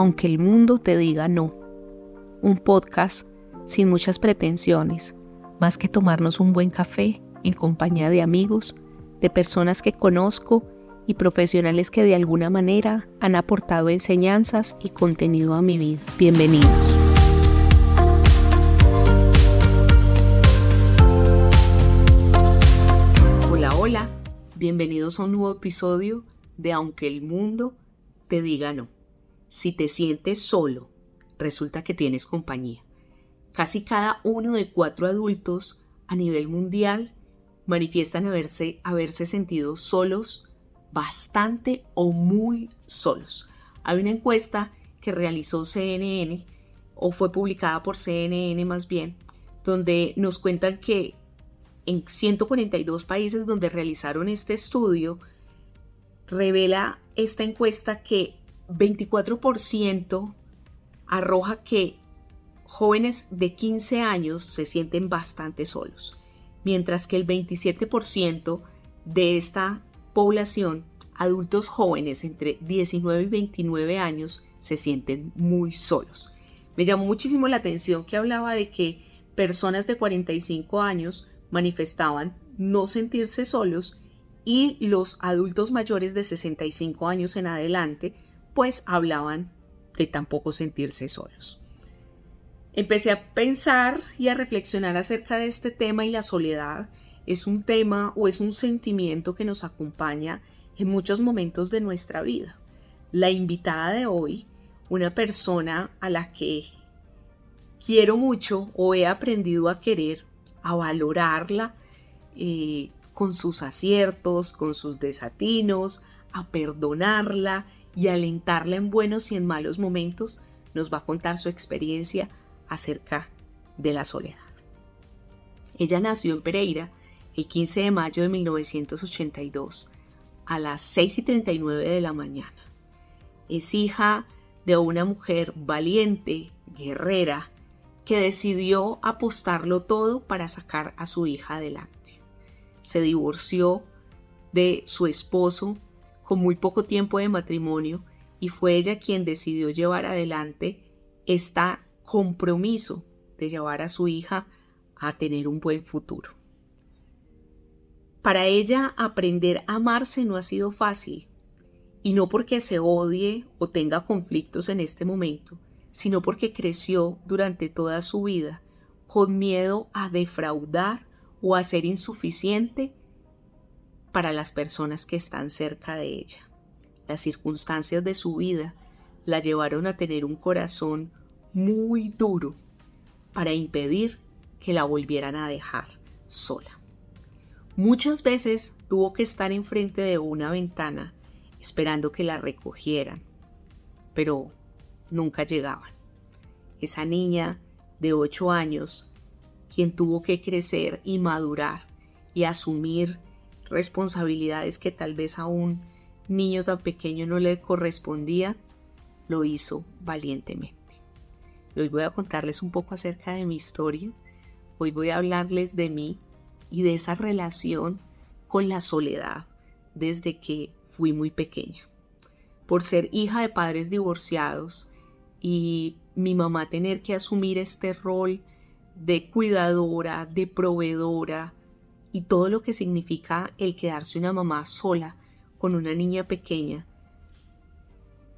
aunque el mundo te diga no. Un podcast sin muchas pretensiones, más que tomarnos un buen café en compañía de amigos, de personas que conozco y profesionales que de alguna manera han aportado enseñanzas y contenido a mi vida. Bienvenidos. Hola, hola, bienvenidos a un nuevo episodio de Aunque el mundo te diga no. Si te sientes solo, resulta que tienes compañía. Casi cada uno de cuatro adultos a nivel mundial manifiestan haberse, haberse sentido solos, bastante o muy solos. Hay una encuesta que realizó CNN, o fue publicada por CNN más bien, donde nos cuentan que en 142 países donde realizaron este estudio, revela esta encuesta que 24% arroja que jóvenes de 15 años se sienten bastante solos, mientras que el 27% de esta población, adultos jóvenes entre 19 y 29 años, se sienten muy solos. Me llamó muchísimo la atención que hablaba de que personas de 45 años manifestaban no sentirse solos y los adultos mayores de 65 años en adelante pues hablaban de tampoco sentirse solos. Empecé a pensar y a reflexionar acerca de este tema y la soledad es un tema o es un sentimiento que nos acompaña en muchos momentos de nuestra vida. La invitada de hoy, una persona a la que quiero mucho o he aprendido a querer, a valorarla eh, con sus aciertos, con sus desatinos, a perdonarla y alentarla en buenos y en malos momentos, nos va a contar su experiencia acerca de la soledad. Ella nació en Pereira el 15 de mayo de 1982 a las 6 y 39 de la mañana. Es hija de una mujer valiente, guerrera, que decidió apostarlo todo para sacar a su hija adelante. Se divorció de su esposo con muy poco tiempo de matrimonio y fue ella quien decidió llevar adelante este compromiso de llevar a su hija a tener un buen futuro. Para ella aprender a amarse no ha sido fácil, y no porque se odie o tenga conflictos en este momento, sino porque creció durante toda su vida con miedo a defraudar o a ser insuficiente para las personas que están cerca de ella. Las circunstancias de su vida la llevaron a tener un corazón muy duro para impedir que la volvieran a dejar sola. Muchas veces tuvo que estar enfrente de una ventana esperando que la recogieran, pero nunca llegaban. Esa niña de ocho años, quien tuvo que crecer y madurar y asumir responsabilidades que tal vez a un niño tan pequeño no le correspondía, lo hizo valientemente. hoy voy a contarles un poco acerca de mi historia. Hoy voy a hablarles de mí y de esa relación con la soledad desde que fui muy pequeña. Por ser hija de padres divorciados y mi mamá tener que asumir este rol de cuidadora, de proveedora, y todo lo que significa el quedarse una mamá sola con una niña pequeña,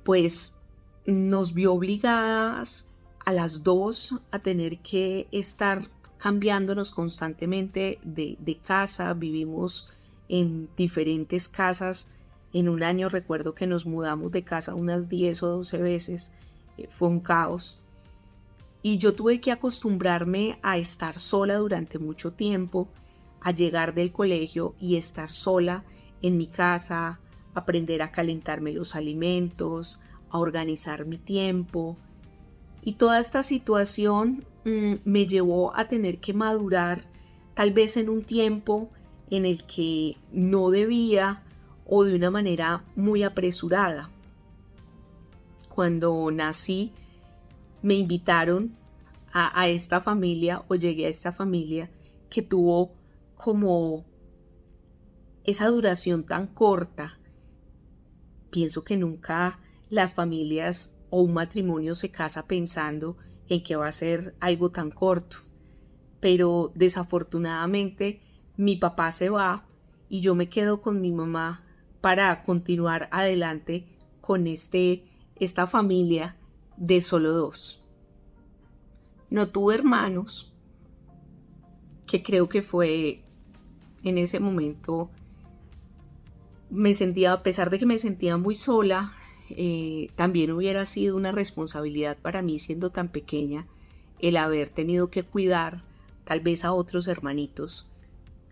pues nos vio obligadas a las dos a tener que estar cambiándonos constantemente de, de, casa, vivimos en diferentes casas. En un año recuerdo que nos mudamos de casa unas 10 o 12 veces, eh, fue un caos. Y yo tuve que acostumbrarme a estar sola durante mucho tiempo, a llegar del colegio y estar sola en mi casa, aprender a calentarme los alimentos, a organizar mi tiempo. Y toda esta situación mm, me llevó a tener que madurar tal vez en un tiempo en el que no debía o de una manera muy apresurada. Cuando nací me invitaron a, a esta familia o llegué a esta familia que tuvo como esa duración tan corta, pienso que nunca las familias o un matrimonio se casa pensando en que va a ser algo tan corto. Pero desafortunadamente mi papá se va y yo me quedo con mi mamá para continuar adelante con este, esta familia de solo dos. No tuve hermanos, que creo que fue en ese momento, me sentía, a pesar de que me sentía muy sola, eh, también hubiera sido una responsabilidad para mí siendo tan pequeña el haber tenido que cuidar tal vez a otros hermanitos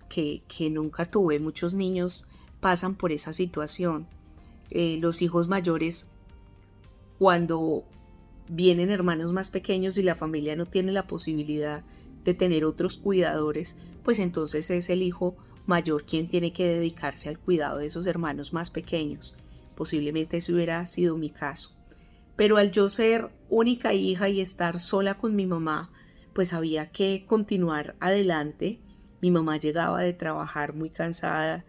que, nunca tuve. Muchos niños pasan por esa situación. Eh, los hijos mayores, cuando vienen hermanos más pequeños y la familia no tiene la posibilidad de tener otros cuidadores, pues entonces es el hijo mayor quien tiene que dedicarse al cuidado de esos hermanos más pequeños. Posiblemente ese hubiera sido mi caso. Pero al yo ser única hija y estar sola con mi mamá, pues había que continuar adelante mi mamá llegaba de trabajar muy cansada,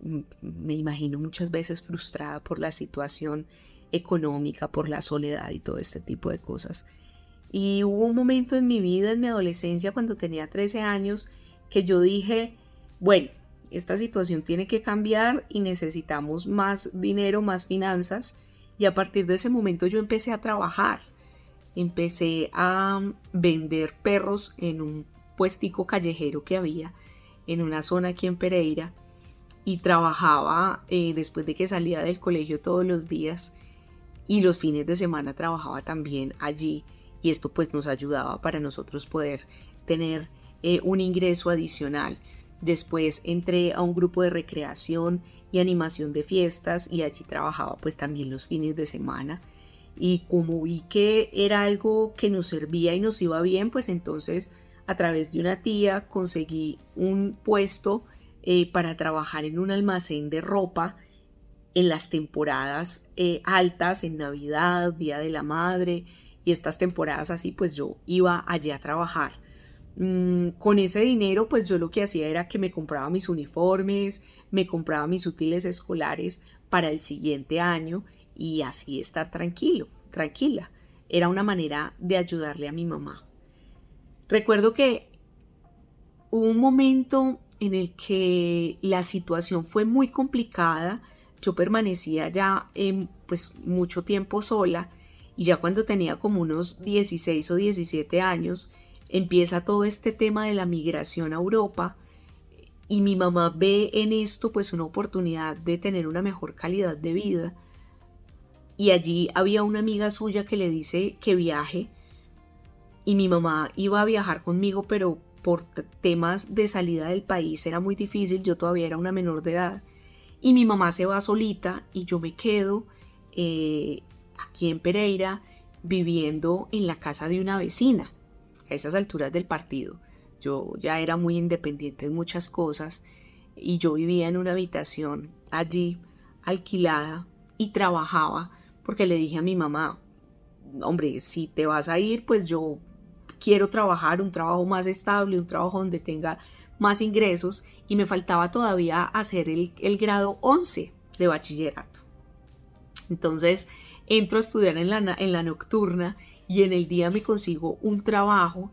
me imagino muchas veces frustrada por la situación económica, por la soledad y todo este tipo de cosas. Y hubo un momento en mi vida, en mi adolescencia, cuando tenía 13 años, que yo dije, bueno, esta situación tiene que cambiar y necesitamos más dinero, más finanzas. Y a partir de ese momento yo empecé a trabajar. Empecé a vender perros en un puestico callejero que había en una zona aquí en Pereira y trabajaba eh, después de que salía del colegio todos los días y los fines de semana trabajaba también allí y esto pues nos ayudaba para nosotros poder tener eh, un ingreso adicional. Después entré a un grupo de recreación y animación de fiestas y allí trabajaba pues también los fines de semana y como vi que era algo que nos servía y nos iba bien pues entonces a través de una tía conseguí un puesto eh, para trabajar en un almacén de ropa en las temporadas eh, altas, en Navidad, Día de la Madre y estas temporadas así, pues yo iba allí a trabajar. Mm, con ese dinero, pues yo lo que hacía era que me compraba mis uniformes, me compraba mis útiles escolares para el siguiente año y así estar tranquilo, tranquila. Era una manera de ayudarle a mi mamá. Recuerdo que hubo un momento en el que la situación fue muy complicada. Yo permanecía ya pues mucho tiempo sola y ya cuando tenía como unos 16 o 17 años empieza todo este tema de la migración a Europa y mi mamá ve en esto pues una oportunidad de tener una mejor calidad de vida. Y allí había una amiga suya que le dice que viaje y mi mamá iba a viajar conmigo, pero por temas de salida del país era muy difícil, yo todavía era una menor de edad, y mi mamá se va solita y yo me quedo eh, aquí en Pereira viviendo en la casa de una vecina, a esas alturas del partido. Yo ya era muy independiente en muchas cosas y yo vivía en una habitación allí alquilada y trabajaba porque le dije a mi mamá, hombre, si te vas a ir, pues yo quiero trabajar un trabajo más estable, un trabajo donde tenga más ingresos y me faltaba todavía hacer el, grado 11 de bachillerato. Entonces entro a estudiar en la, en la nocturna y en el día me consigo un trabajo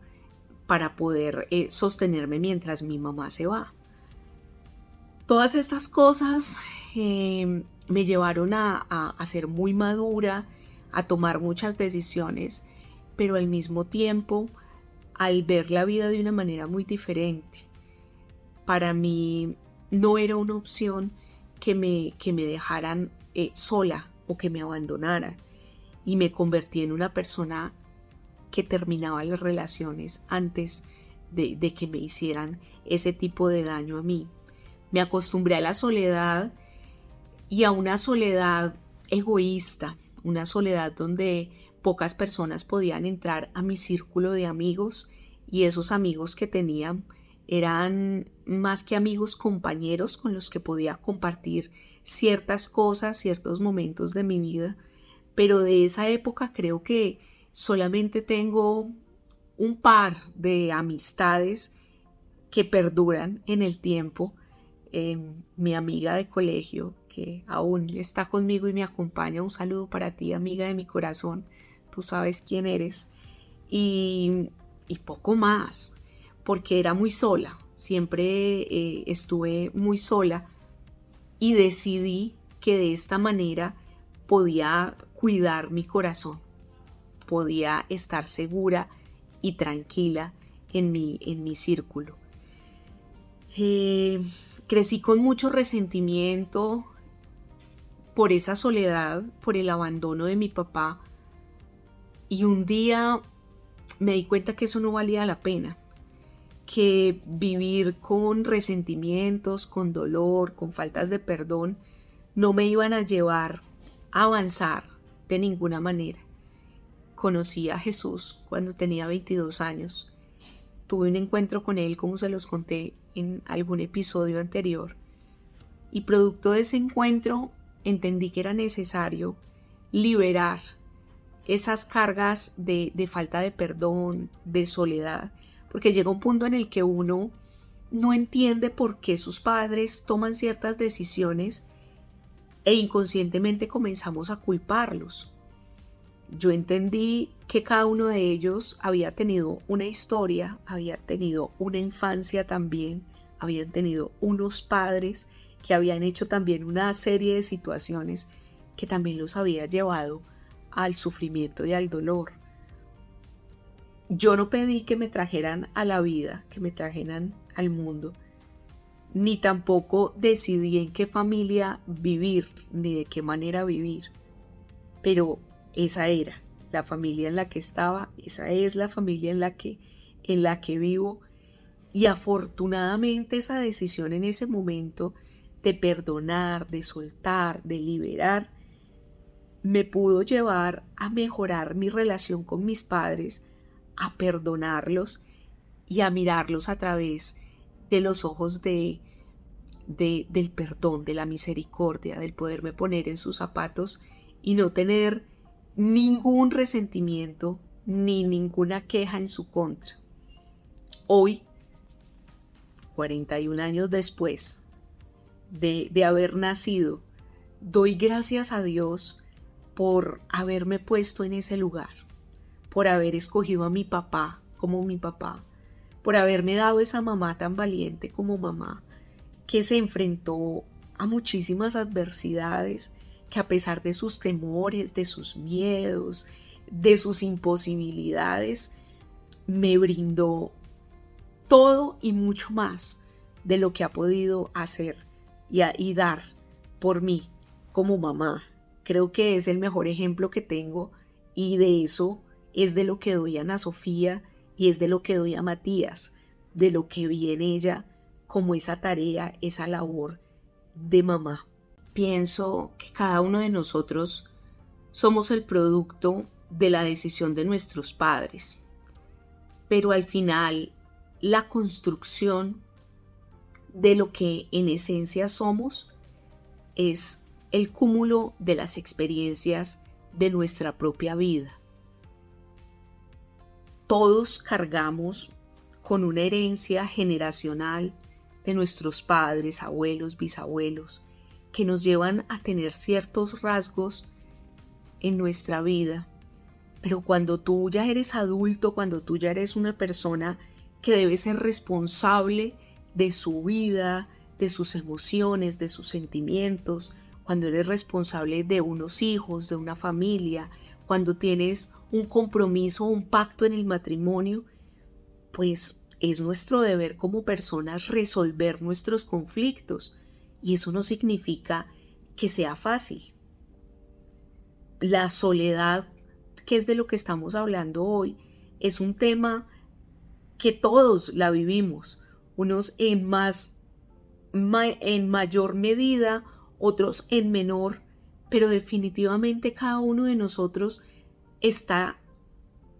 para poder eh, sostenerme mientras mi mamá se va. Todas estas cosas em, me llevaron a, a ser muy madura, a tomar muchas decisiones pero al mismo tiempo al ver la vida de una manera muy diferente. Para mí no era una opción que me, que me dejaran eh, sola o que me abandonaran y me convertí en una persona que terminaba las relaciones antes de, que me hicieran ese tipo de daño a mí. Me acostumbré a la soledad y a una soledad egoísta, una soledad donde pocas personas podían entrar a mi círculo de amigos y esos amigos que tenían eran más que amigos compañeros con los que podía compartir ciertas cosas, ciertos momentos de mi vida, pero de esa época creo que solamente tengo un par de amistades que perduran en el tiempo. Em, mi amiga de colegio, que aún está conmigo y me acompaña. Un saludo para ti, amiga de mi corazón. Tú sabes quién eres. Y, y poco más, porque era muy sola. Siempre eh, estuve muy sola y decidí que de esta manera podía cuidar mi corazón, podía estar segura y tranquila en mi, en mi círculo. Eh, crecí con mucho resentimiento por esa soledad, por el abandono de mi papá. Y un día me di cuenta que eso no valía la pena, que vivir con resentimientos, con dolor, con faltas de perdón, no me iban a llevar a avanzar de ninguna manera. Conocí a Jesús cuando tenía 22 años. Tuve un encuentro con él, como se los conté en algún episodio anterior. Y producto de ese encuentro entendí que era necesario liberar esas cargas de, de, falta de perdón, de soledad, porque llega un punto en el que uno no entiende por qué sus padres toman ciertas decisiones e inconscientemente comenzamos a culparlos. Yo entendí que cada uno de ellos había tenido una historia, había tenido una infancia también, habían tenido unos padres que habían hecho también una serie de situaciones que también los había llevado al sufrimiento y al dolor. Yo no pedí que me trajeran a la vida, que me trajeran al mundo, ni tampoco decidí en qué familia vivir, ni de qué manera vivir. Pero esa era la familia en la que estaba, esa es la familia en la que en la que vivo y afortunadamente esa decisión en ese momento de perdonar, de soltar, de liberar me pudo llevar a mejorar mi relación con mis padres, a perdonarlos y a mirarlos a través de los ojos de, de, del perdón, de la misericordia, del poderme poner en sus zapatos y no tener ningún resentimiento ni ninguna queja en su contra. Hoy, 41 años después de, de haber nacido, doy gracias a Dios por haberme puesto en ese lugar, por haber escogido a mi papá como mi papá, por haberme dado esa mamá tan valiente como mamá, que se enfrentó a muchísimas adversidades, que a pesar de sus temores, de sus miedos, de sus imposibilidades, me brindó todo y mucho más de lo que ha podido hacer y, dar por mí como mamá. Creo que es el mejor ejemplo que tengo y de eso es de lo que doy a Ana Sofía y es de lo que doy a Matías, de lo que vi en ella como esa tarea, esa labor de mamá. Pienso que cada uno de nosotros somos el producto de la decisión de nuestros padres, pero al final la construcción de lo que en esencia somos es el cúmulo de las experiencias de nuestra propia vida todos cargamos con una herencia generacional de nuestros padres, abuelos, bisabuelos, que nos llevan a tener ciertos rasgos en nuestra vida. Pero cuando tú ya eres adulto, cuando tú ya eres una persona que debe ser responsable de su vida, de sus emociones, de sus sentimientos, cuando eres responsable de unos hijos, de una familia, cuando tienes un compromiso, un pacto en el matrimonio, pues es nuestro deber como personas resolver nuestros conflictos y eso no significa que sea fácil. La soledad, que es de lo que estamos hablando hoy, es un tema que todos la vivimos, unos en más en mayor medida, otros en menor, pero definitivamente cada uno de nosotros está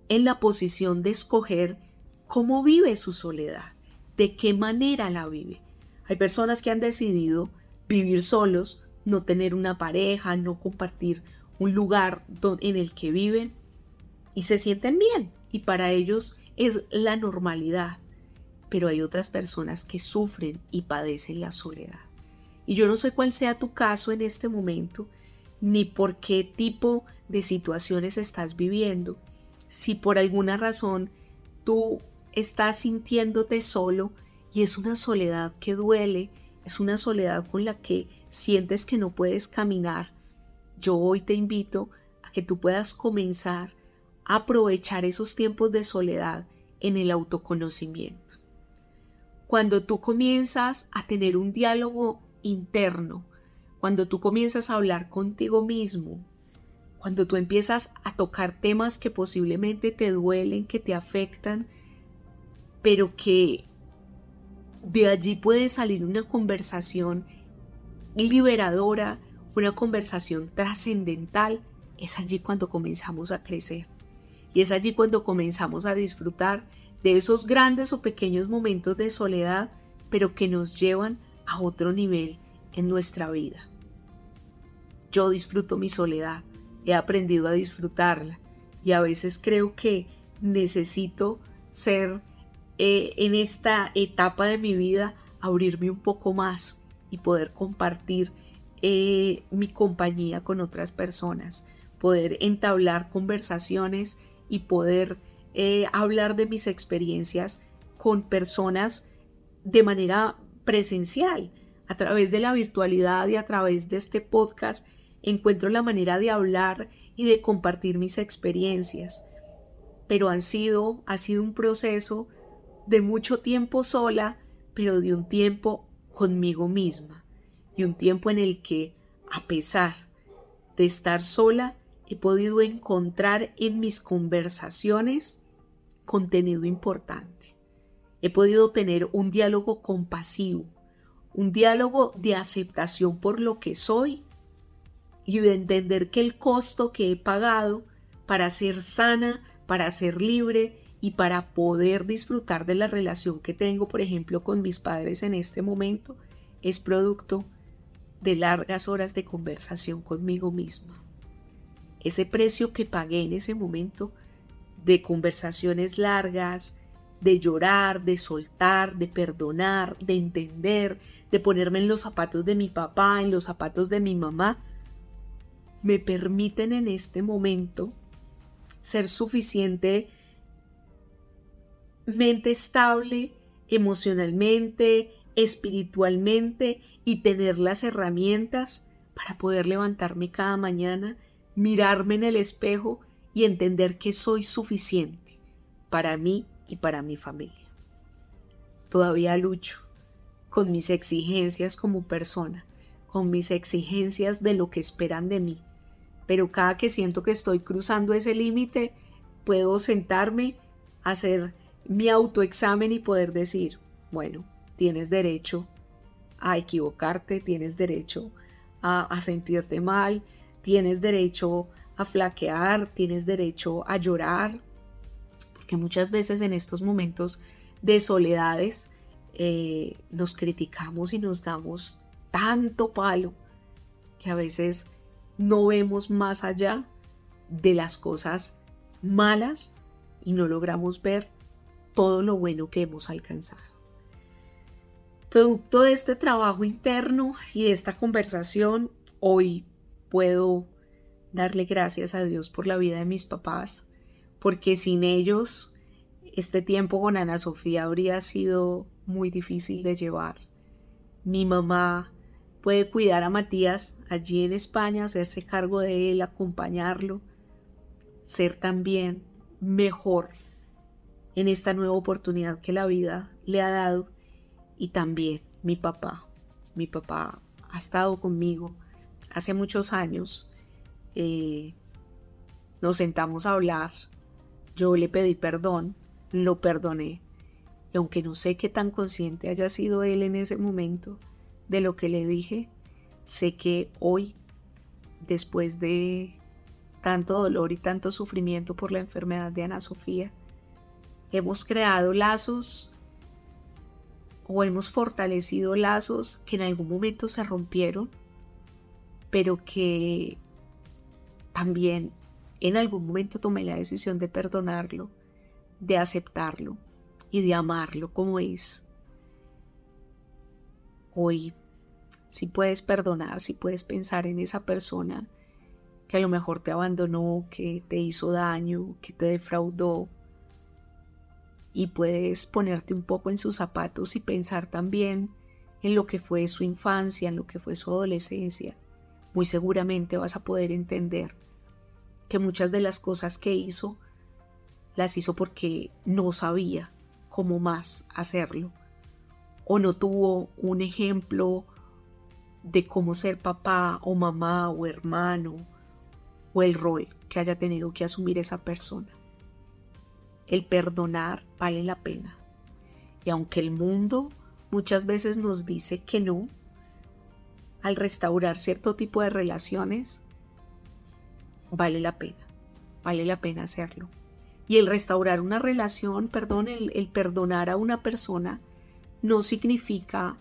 en la posición de escoger cómo vive su soledad, de qué manera la vive. Hay personas que han decidido vivir solos, no tener una pareja, no compartir un lugar en el que viven y se sienten bien y para ellos es la normalidad. Pero hay otras personas que sufren y padecen la soledad. Y yo no sé cuál sea tu caso en este momento, ni por qué tipo de situaciones estás viviendo. Si por alguna razón tú estás sintiéndote solo y es una soledad que duele, es una soledad con la que sientes que no puedes caminar, yo hoy te invito a que tú puedas comenzar a aprovechar esos tiempos de soledad en el autoconocimiento. Cuando tú comienzas a tener un diálogo interno, cuando tú comienzas a hablar contigo mismo, cuando tú empiezas a tocar temas que posiblemente te duelen, que te afectan, pero que de allí puede salir una conversación liberadora, una conversación trascendental, es allí cuando comenzamos a crecer. Y es allí cuando comenzamos a disfrutar de esos grandes o pequeños momentos de soledad, pero que nos llevan a otro nivel en nuestra vida. Yo disfruto mi soledad, he aprendido a disfrutarla y a veces creo que necesito ser eh, en esta etapa de mi vida, abrirme un poco más y poder compartir eh, mi compañía con otras personas, poder entablar conversaciones y poder eh, hablar de mis experiencias con personas de manera presencial. A través de la virtualidad y a través de este podcast encuentro la manera de hablar y de compartir mis experiencias. Pero han sido, ha sido un proceso de mucho tiempo sola, pero de un tiempo conmigo misma y un tiempo en el que, a pesar de estar sola, he podido encontrar en mis conversaciones contenido importante. He podido tener un diálogo compasivo, un diálogo de aceptación por lo que soy y de entender que el costo que he pagado para ser sana, para ser libre y para poder disfrutar de la relación que tengo, por ejemplo, con mis padres en este momento, es producto de largas horas de conversación conmigo misma. Ese precio que pagué en ese momento de conversaciones largas, de llorar, de soltar, de perdonar, de entender, de ponerme en los zapatos de mi papá, en los zapatos de mi mamá, me permiten en este momento ser suficiente mente estable emocionalmente, espiritualmente y tener las herramientas para poder levantarme cada mañana, mirarme en el espejo y entender que soy suficiente para mí y para mi familia. Todavía lucho con mis exigencias como persona, con mis exigencias de lo que esperan de mí, pero cada que siento que estoy cruzando ese límite, puedo sentarme, hacer mi autoexamen y poder decir, bueno, tienes derecho a equivocarte, tienes derecho a, sentirte mal, tienes derecho a flaquear, tienes derecho a llorar, porque muchas veces en estos momentos de soledades eh, nos criticamos y nos damos tanto palo que a veces no vemos más allá de las cosas malas y no logramos ver todo lo bueno que hemos alcanzado. Producto de este trabajo interno y de esta conversación, hoy puedo darle gracias a Dios por la vida de mis papás, porque sin ellos este tiempo con Ana Sofía habría sido muy difícil de llevar. Mi mamá puede cuidar a Matías allí en España, hacerse cargo de él, acompañarlo, ser también mejor en esta nueva oportunidad que la vida le ha dado y también mi papá. Mi papá ha estado conmigo hace muchos años. Eh, nos sentamos a hablar. Yo le pedí perdón, lo perdoné. Y aunque no sé qué tan consciente haya sido él en ese momento de lo que le dije, sé que hoy, después de tanto dolor y tanto sufrimiento por la enfermedad de Ana Sofía, hemos creado lazos o hemos fortalecido lazos que en algún momento se rompieron, pero que también en algún momento tomé la decisión de perdonarlo, de aceptarlo y de amarlo como es. Hoy si puedes perdonar, si puedes pensar en esa persona que a lo mejor te abandonó, que te hizo daño, que te defraudó. Y puedes ponerte un poco en sus zapatos y pensar también en lo que fue su infancia, en lo que fue su adolescencia. Muy seguramente vas a poder entender que muchas de las cosas que hizo las hizo porque no sabía cómo más hacerlo o no tuvo un ejemplo de cómo ser papá o mamá o hermano o el rol que haya tenido que asumir esa persona. El perdonar vale la pena. Y aunque el mundo muchas veces nos dice que no, al restaurar cierto tipo de relaciones, vale la pena, vale la pena hacerlo. Y el restaurar una relación, perdón, el, el perdonar a una persona, no significa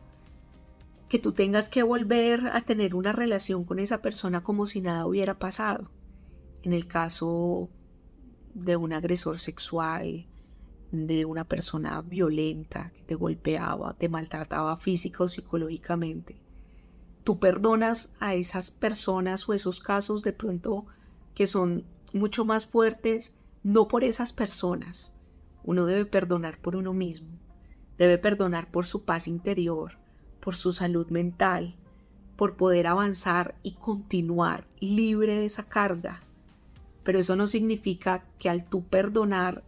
que tú tengas que volver a tener una relación con esa persona como si nada hubiera pasado. En el caso de un agresor sexual, de una persona violenta que te golpeaba, te maltrataba física o psicológicamente. Tú perdonas a esas personas o esos casos de pronto que son mucho más fuertes, no por esas personas. Uno debe perdonar por uno mismo, debe perdonar por su paz interior, por su salud mental, por poder avanzar y continuar libre de esa carga. Pero eso no significa que al tú perdonar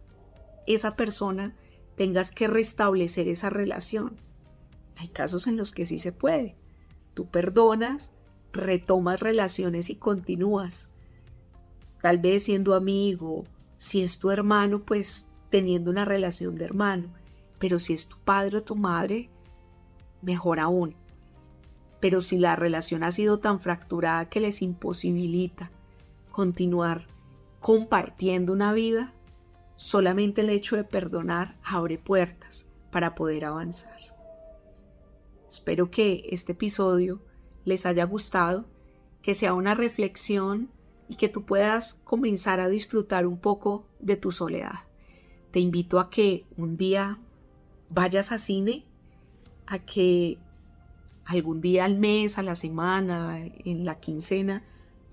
esa persona tengas que restablecer esa relación. Hay casos en los que sí se puede. Tú perdonas, retomas relaciones y continúas. Tal vez siendo amigo, si es tu hermano, pues teniendo una relación de hermano. Pero si es tu padre o tu madre, mejor aún. Pero si la relación ha sido tan fracturada que les imposibilita continuar compartiendo una vida, solamente el hecho de perdonar abre puertas para poder avanzar. Espero que este episodio les haya gustado, que sea una reflexión y que tú puedas comenzar a disfrutar un poco de tu soledad. Te invito a que un día vayas a cine a que algún día al mes, a la semana, en la quincena,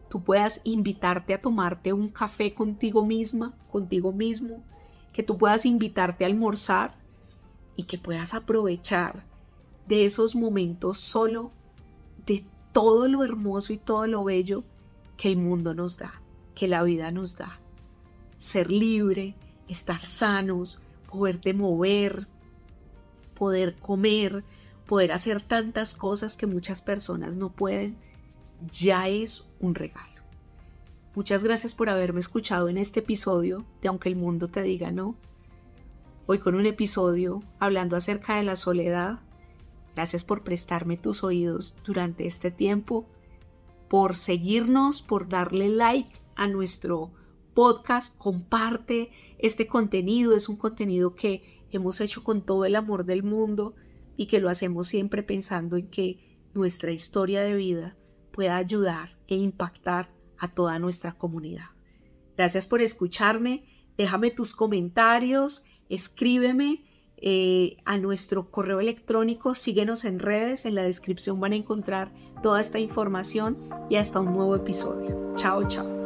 tú puedas invitarte a tomarte un café contigo misma, contigo mismo, que tú puedas invitarte a almorzar y que puedas aprovechar de esos momentos solo de todo lo hermoso y todo lo bello que el mundo nos da, que la vida nos da. Ser libre, estar sanos, poderte mover, poder comer, poder hacer tantas cosas que muchas personas no pueden, ya es un regalo. Muchas gracias por haberme escuchado en este episodio de Aunque el mundo te diga no. Hoy con un episodio hablando acerca de la soledad. Gracias por prestarme tus oídos durante este tiempo, por seguirnos, por darle like a nuestro podcast, comparte este contenido, es un contenido que hemos hecho con todo el amor del mundo y que lo hacemos siempre pensando en que nuestra historia de vida pueda ayudar e impactar a toda nuestra comunidad. Gracias por escucharme, déjame tus comentarios, escríbeme eh, a nuestro correo electrónico, síguenos en redes, en la descripción van a encontrar toda esta información y hasta un nuevo episodio. Chao, chao.